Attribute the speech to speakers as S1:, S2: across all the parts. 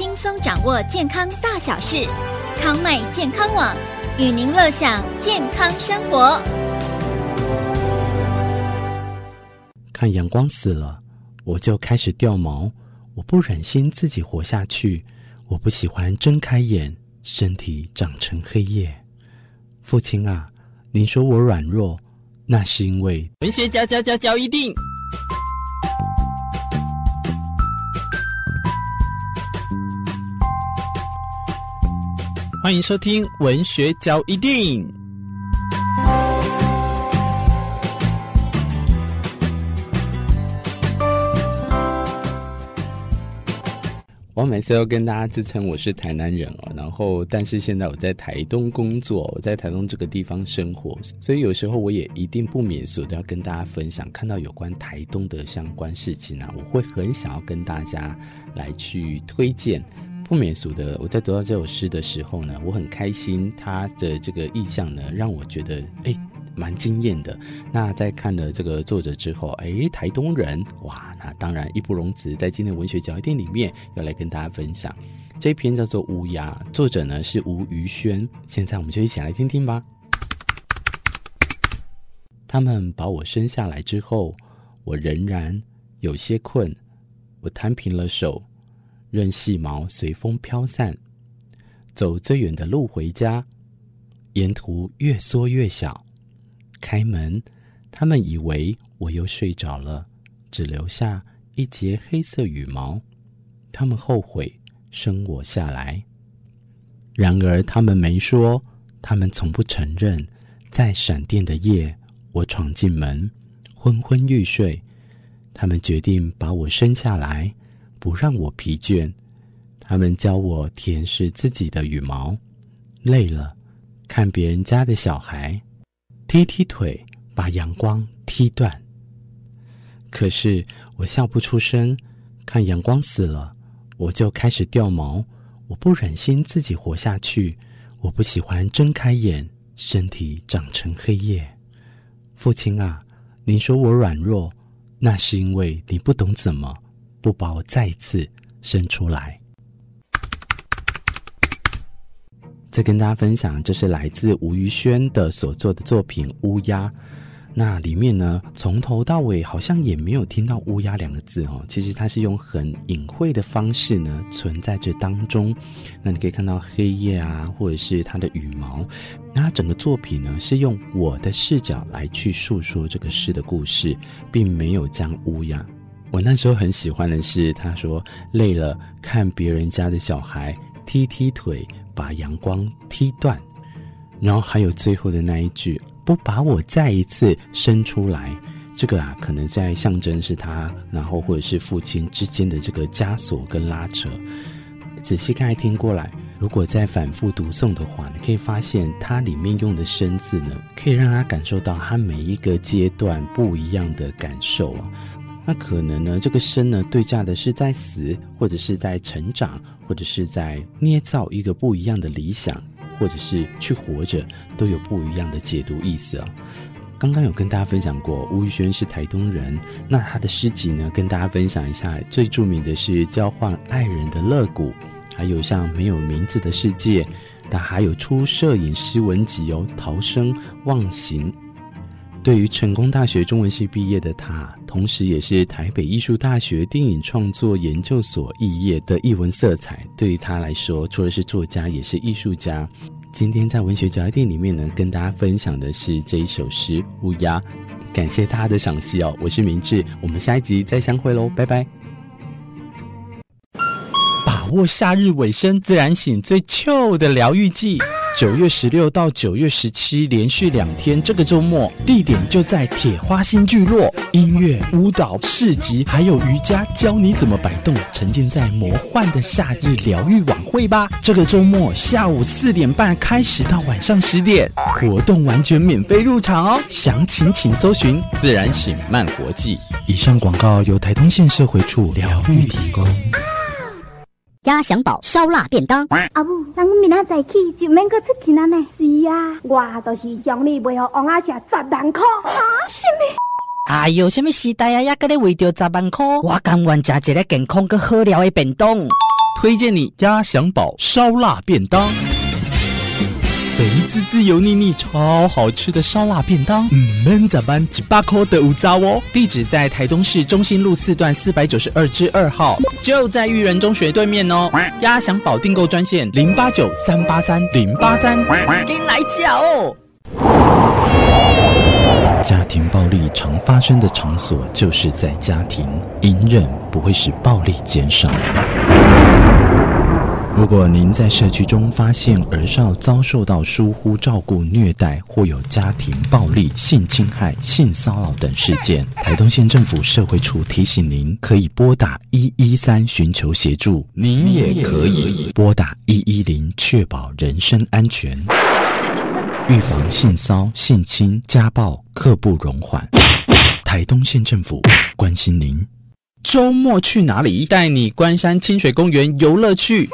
S1: 轻松掌握健康大小事，康麦健康网与您乐享健康生活。
S2: 看阳光死了，我就开始掉毛。我不忍心自己活下去，我不喜欢睁开眼，身体长成黑夜。父亲啊，您说我软弱，那是因为
S3: 文学嚼嚼嚼嚼一定。欢迎收听文学嚼一定。
S2: 我每次都跟大家自称我是台南人哦，然后但是现在我在台东工作，我在台东这个地方生活，所以有时候我也一定不免俗都要跟大家分享，看到有关台东的相关事情啊，我会很想要跟大家来去推荐。不免俗的，我在读到这首诗的时候呢，我很开心，他的这个意象呢，让我觉得哎，蛮惊艳的。那在看了这个作者之后，哎，台东人，哇，那当然义不容辞，在今天文学角一定里面要来跟大家分享这篇叫做《乌鸦》，作者呢是吴于轩。现在我们就一起来听听吧。他们把我生下来之后，我仍然有些困，我摊平了手。任细毛随风飘散，走最远的路回家，沿途越缩越小。开门，他们以为我又睡着了，只留下一截黑色羽毛。他们后悔生我下来，然而他们没说，他们从不承认，在闪电的夜，我闯进门，昏昏欲睡。他们决定把我生下来。不让我疲倦，他们教我舔舐自己的羽毛，累了，看别人家的小孩踢踢腿，把阳光踢断。可是我笑不出声，看阳光死了，我就开始掉毛。我不忍心自己活下去，我不喜欢睁开眼，身体长成黑夜。父亲啊，您说我软弱，那是因为你不懂怎么。不把我再次生出来。再跟大家分享，这是来自吴于轩的所做的作品《乌鸦》。那里面呢，从头到尾好像也没有听到“乌鸦”两个字哦。其实它是用很隐晦的方式呢，存在这当中。那你可以看到黑夜啊，或者是它的羽毛。那整个作品呢，是用我的视角来去诉说这个诗的故事，并没有将乌鸦。我那时候很喜欢的是，他说累了，看别人家的小孩踢踢腿，把阳光踢断，然后还有最后的那一句，不把我再一次生出来，这个啊，可能在象征是他，然后或者是父亲之间的这个枷锁跟拉扯。仔细看听过来，如果再反复读诵的话，你可以发现它里面用的生字呢，可以让他感受到他每一个阶段不一样的感受啊。那可能呢，这个生呢，对价的是在死，或者是在成长，或者是在捏造一个不一样的理想，或者是去活着，都有不一样的解读意思啊。刚刚有跟大家分享过，吴宇轩是台东人，那他的诗集呢，跟大家分享一下，最著名的是《交换爱人的乐谷》，还有像《没有名字的世界》，他还有出摄影诗文集哦，《逃生忘形》。对于成功大学中文系毕业的他，同时也是台北艺术大学电影创作研究所肄业的艺文色彩。对于他来说，除了是作家，也是艺术家。今天在文学嚼一定里面呢，跟大家分享的是这一首诗《乌鸦》。感谢大家的赏析哦，我是明志，我们下一集再相会喽，拜拜。把握夏日尾声，自然醒最糗的疗愈剂。九月十六到九月十七，连续两天，这个周末地点就在铁花新聚落，音乐、舞蹈、市集，还有瑜伽，教你怎么摆动，沉浸在魔幻的夏日疗愈晚会吧。这个周末下午四点半开始到晚上十点，活动完全免费入场哦。详情请搜寻“自然醒慢国际”。以上广告由台东县社会处疗愈提供。
S4: 鸭翔宝烧腊便当。
S5: 阿母，咱明仔早起就免搁出去了呢。是啊，我就是将你卖给王阿婶十万块。啊，什么？
S4: 哎呦，什么时代啊？还搁咧为着十万块？我甘愿吃一个健康搁好料的便当。
S2: 推荐你鸭翔宝烧腊便当。肥滋滋、油腻腻、超好吃的烧腊便当，嗯，闷咋办？几百块的五糟哦。地址在台东市中心路四段四百九十二之二号，就在育人中学对面哦。鸭翔宝订购专线零八九三八三零八三，给你来叫哦。
S6: 家庭暴力常发生的场所就是在家庭，隐忍不会使暴力减少。如果您在社区中发现儿少遭受到疏忽照顾、虐待，或有家庭暴力、性侵害、性骚扰等事件，台东县政府社会处提醒您，可以拨打一一三寻求协助。您也可以拨打一一零，确保人身安全，预防性骚、性侵、家暴，刻不容缓。台东县政府关心您。
S2: 周末去哪里？带你关山清水公园游乐去。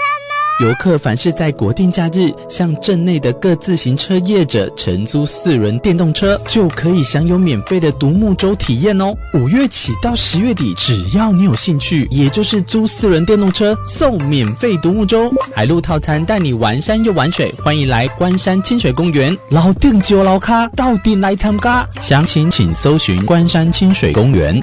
S2: 游客凡是在国定假日向镇内的各自行车业者承租四轮电动车，就可以享有免费的独木舟体验哦。五月起到十月底，只要你有兴趣，也就是租四轮电动车送免费独木舟、海陆套餐，带你玩山又玩水。欢迎来关山清水公园，老店就老咖，到底来参加。详情请搜寻关山清水公园。